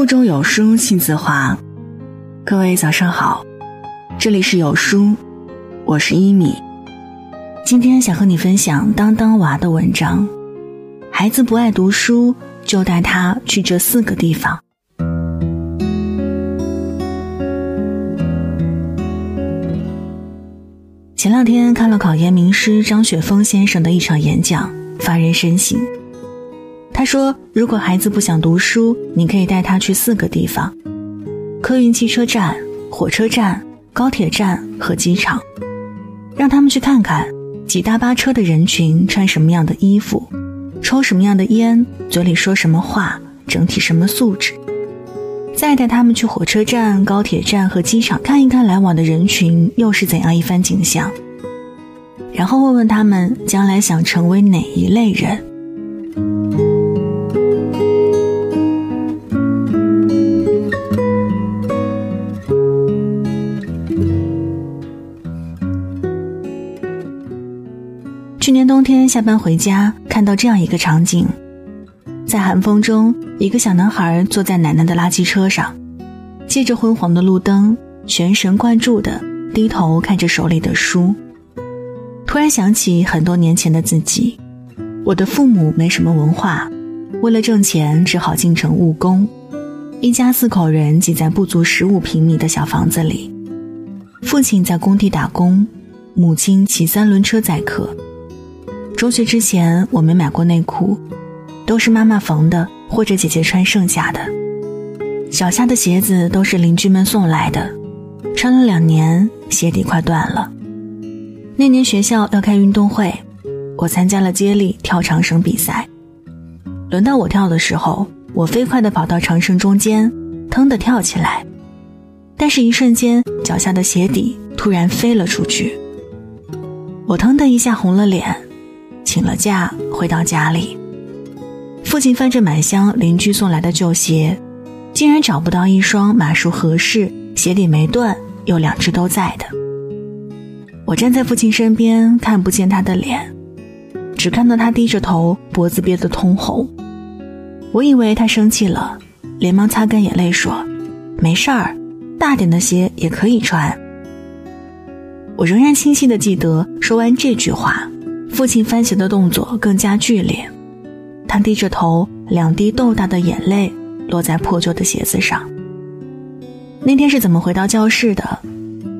腹中有书气自华。各位早上好，这里是有书，我是一米。今天想和你分享当当娃的文章。孩子不爱读书，就带他去这四个地方。前两天看了考研名师张雪峰先生的一场演讲，发人深省。他说：“如果孩子不想读书，你可以带他去四个地方：客运汽车站、火车站、高铁站和机场，让他们去看看挤大巴车的人群穿什么样的衣服，抽什么样的烟，嘴里说什么话，整体什么素质。再带他们去火车站、高铁站和机场看一看来往的人群又是怎样一番景象，然后问问他们将来想成为哪一类人。”冬天下班回家，看到这样一个场景：在寒风中，一个小男孩坐在奶奶的垃圾车上，借着昏黄的路灯，全神贯注地低头看着手里的书。突然想起很多年前的自己，我的父母没什么文化，为了挣钱只好进城务工，一家四口人挤在不足十五平米的小房子里，父亲在工地打工，母亲骑三轮车载客。中学之前，我没买过内裤，都是妈妈缝的或者姐姐穿剩下的。脚下的鞋子都是邻居们送来的，穿了两年，鞋底快断了。那年学校要开运动会，我参加了接力跳长绳比赛。轮到我跳的时候，我飞快地跑到长绳中间，腾地跳起来，但是，一瞬间，脚下的鞋底突然飞了出去，我腾的一下红了脸。请了假，回到家里，父亲翻着满箱邻居送来的旧鞋，竟然找不到一双码数合适、鞋底没断又两只都在的。我站在父亲身边，看不见他的脸，只看到他低着头，脖子憋得通红。我以为他生气了，连忙擦干眼泪说：“没事儿，大点的鞋也可以穿。”我仍然清晰的记得，说完这句话。父亲翻鞋的动作更加剧烈，他低着头，两滴豆大的眼泪落在破旧的鞋子上。那天是怎么回到教室的，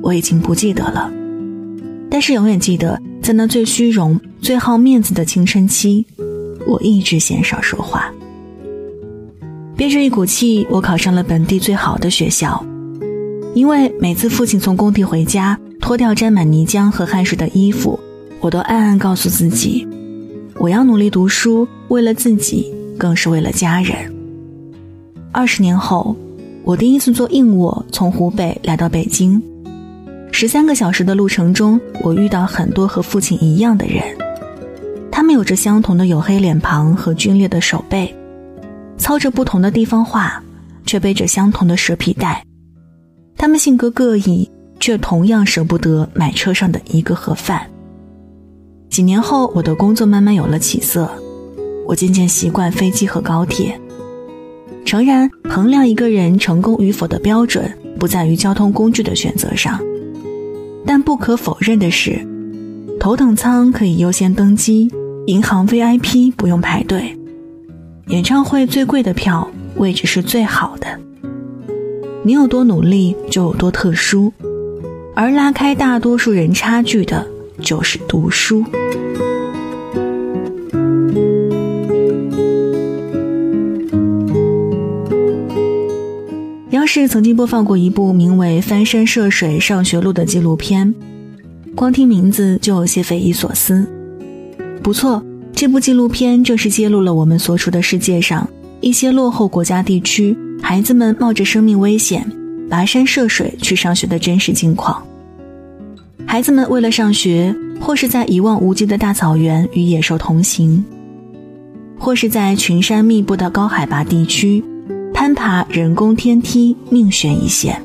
我已经不记得了，但是永远记得，在那最虚荣、最好面子的青春期，我一直嫌少说话。憋着一股气，我考上了本地最好的学校，因为每次父亲从工地回家，脱掉沾满泥浆和汗水的衣服。我都暗暗告诉自己，我要努力读书，为了自己，更是为了家人。二十年后，我第一次坐硬卧从湖北来到北京，十三个小时的路程中，我遇到很多和父亲一样的人，他们有着相同的黝黑脸庞和皲裂的手背，操着不同的地方话，却背着相同的蛇皮袋。他们性格各异，却同样舍不得买车上的一个盒饭。几年后，我的工作慢慢有了起色，我渐渐习惯飞机和高铁。诚然，衡量一个人成功与否的标准不在于交通工具的选择上，但不可否认的是，头等舱可以优先登机，银行 VIP 不用排队，演唱会最贵的票位置是最好的。你有多努力，就有多特殊，而拉开大多数人差距的。就是读书。央视曾经播放过一部名为《翻山涉水上学路》的纪录片，光听名字就有些匪夷所思。不错，这部纪录片正是揭露了我们所处的世界上一些落后国家地区孩子们冒着生命危险跋山涉水去上学的真实境况。孩子们为了上学，或是在一望无际的大草原与野兽同行，或是在群山密布的高海拔地区攀爬人工天梯，命悬一线；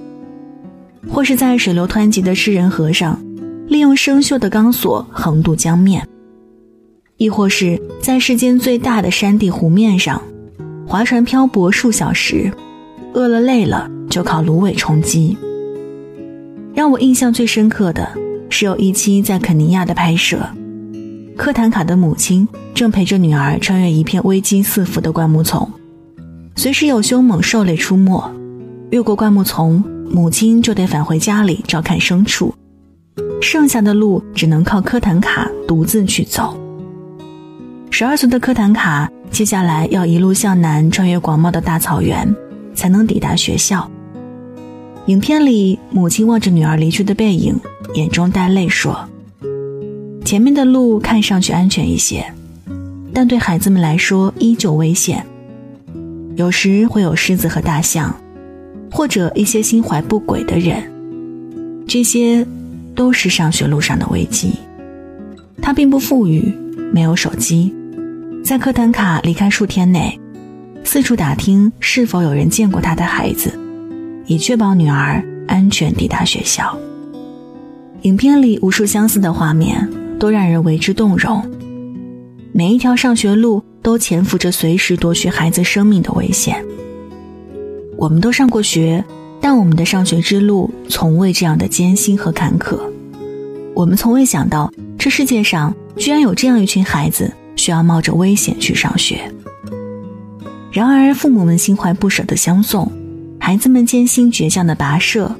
或是在水流湍急的吃人河上，利用生锈的钢索横渡江面；亦或是在世间最大的山地湖面上，划船漂泊数小时，饿了累了就靠芦苇充饥。让我印象最深刻的是有一期在肯尼亚的拍摄，科坦卡的母亲正陪着女儿穿越一片危机四伏的灌木丛，随时有凶猛兽类出没，越过灌木丛，母亲就得返回家里照看牲畜，剩下的路只能靠科坦卡独自去走。十二岁的科坦卡接下来要一路向南，穿越广袤的大草原，才能抵达学校。影片里，母亲望着女儿离去的背影，眼中带泪说：“前面的路看上去安全一些，但对孩子们来说依旧危险。有时会有狮子和大象，或者一些心怀不轨的人。这些，都是上学路上的危机。他并不富裕，没有手机，在科坦卡离开数天内，四处打听是否有人见过他的孩子。”以确保女儿安全抵达学校。影片里无数相似的画面都让人为之动容。每一条上学路都潜伏着随时夺取孩子生命的危险。我们都上过学，但我们的上学之路从未这样的艰辛和坎坷。我们从未想到，这世界上居然有这样一群孩子需要冒着危险去上学。然而，父母们心怀不舍的相送。孩子们艰辛倔强的跋涉，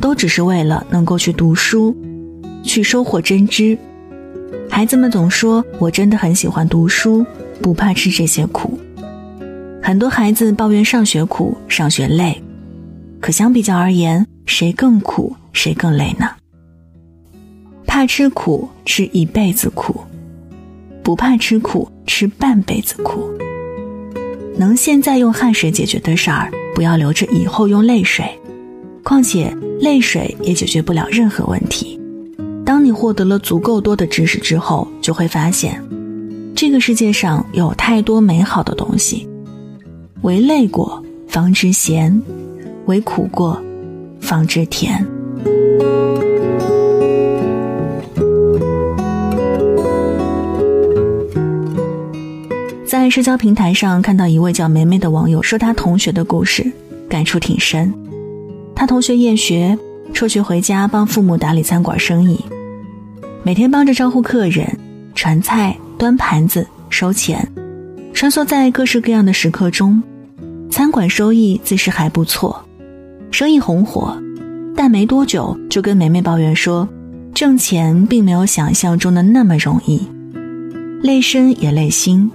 都只是为了能够去读书，去收获真知。孩子们总说：“我真的很喜欢读书，不怕吃这些苦。”很多孩子抱怨上学苦、上学累，可相比较而言，谁更苦，谁更累呢？怕吃苦，吃一辈子苦；不怕吃苦，吃半辈子苦。能现在用汗水解决的事儿。不要留着以后用泪水，况且泪水也解决不了任何问题。当你获得了足够多的知识之后，就会发现，这个世界上有太多美好的东西。唯累过方知咸，唯苦过方知甜。在社交平台上看到一位叫梅梅的网友说她同学的故事，感触挺深。她同学厌学，辍学回家帮父母打理餐馆生意，每天帮着招呼客人、传菜、端盘子、收钱，穿梭在各式各样的食客中。餐馆收益自是还不错，生意红火，但没多久就跟梅梅抱怨说，挣钱并没有想象中的那么容易，累身也累心。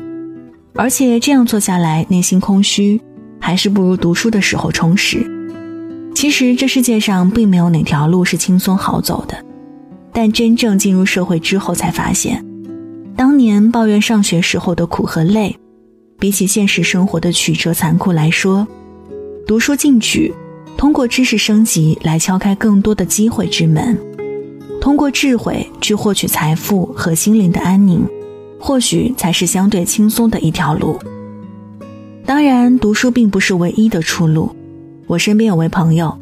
而且这样做下来，内心空虚，还是不如读书的时候充实。其实这世界上并没有哪条路是轻松好走的，但真正进入社会之后，才发现，当年抱怨上学时候的苦和累，比起现实生活的曲折残酷来说，读书进取，通过知识升级来敲开更多的机会之门，通过智慧去获取财富和心灵的安宁。或许才是相对轻松的一条路。当然，读书并不是唯一的出路。我身边有位朋友，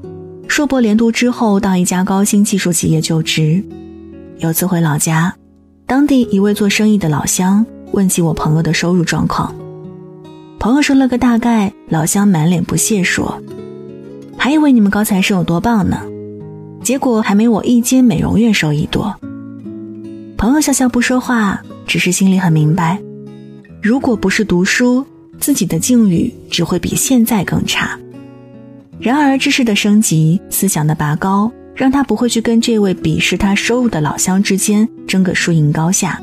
硕博连读之后到一家高新技术企业就职。有次回老家，当地一位做生意的老乡问起我朋友的收入状况，朋友说了个大概，老乡满脸不屑说：“还以为你们高材生有多棒呢，结果还没我一间美容院收益多。”朋友笑笑不说话。只是心里很明白，如果不是读书，自己的境遇只会比现在更差。然而，知识的升级，思想的拔高，让他不会去跟这位鄙视他收入的老乡之间争个输赢高下，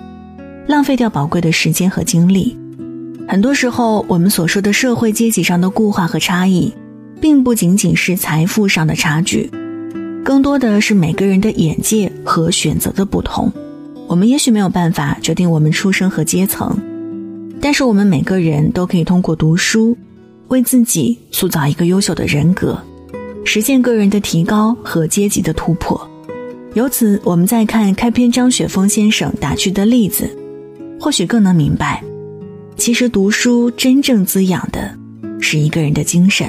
浪费掉宝贵的时间和精力。很多时候，我们所说的社会阶级上的固化和差异，并不仅仅是财富上的差距，更多的是每个人的眼界和选择的不同。我们也许没有办法决定我们出生和阶层，但是我们每个人都可以通过读书，为自己塑造一个优秀的人格，实现个人的提高和阶级的突破。由此，我们再看开篇张雪峰先生打趣的例子，或许更能明白，其实读书真正滋养的是一个人的精神。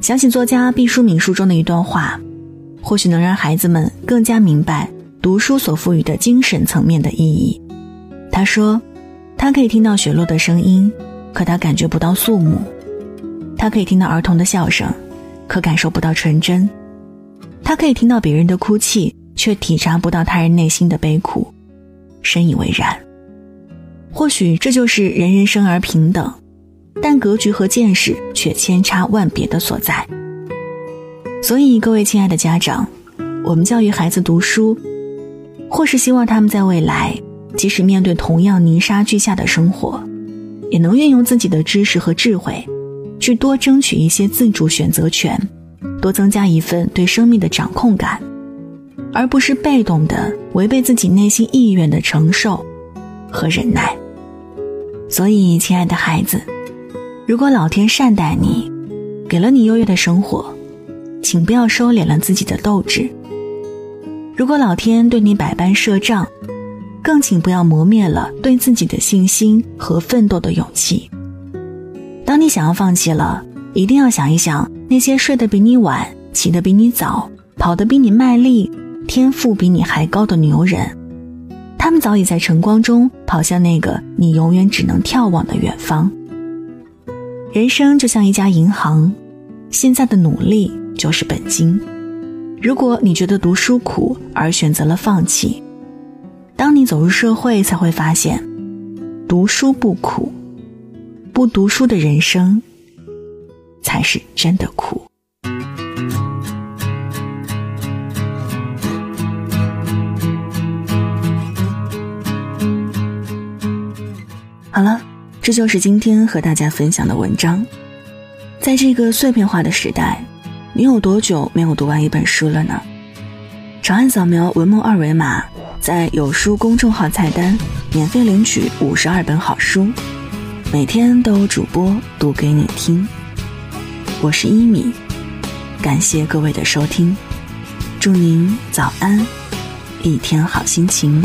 想起作家毕淑敏书中的一段话，或许能让孩子们更加明白。读书所赋予的精神层面的意义，他说：“他可以听到雪落的声音，可他感觉不到肃穆。他可以听到儿童的笑声，可感受不到纯真；他可以听到别人的哭泣，却体察不到他人内心的悲苦。深以为然。或许这就是人人生而平等，但格局和见识却千差万别的所在。所以，各位亲爱的家长，我们教育孩子读书，或是希望他们在未来，即使面对同样泥沙俱下的生活，也能运用自己的知识和智慧，去多争取一些自主选择权，多增加一份对生命的掌控感，而不是被动的违背自己内心意愿的承受和忍耐。所以，亲爱的孩子，如果老天善待你，给了你优越的生活，请不要收敛了自己的斗志；如果老天对你百般设障，更请不要磨灭了对自己的信心和奋斗的勇气。当你想要放弃了，一定要想一想那些睡得比你晚、起得比你早、跑得比你卖力、天赋比你还高的牛人。他们早已在晨光中跑向那个你永远只能眺望的远方。人生就像一家银行，现在的努力就是本金。如果你觉得读书苦而选择了放弃，当你走入社会，才会发现，读书不苦，不读书的人生，才是真的苦。好了，这就是今天和大家分享的文章。在这个碎片化的时代，你有多久没有读完一本书了呢？长按扫描文末二维码，在有书公众号菜单免费领取五十二本好书，每天都有主播读给你听。我是一米，感谢各位的收听，祝您早安，一天好心情。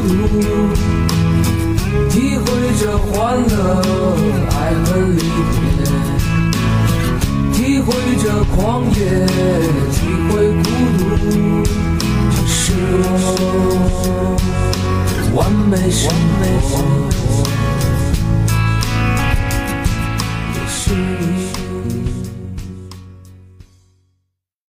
独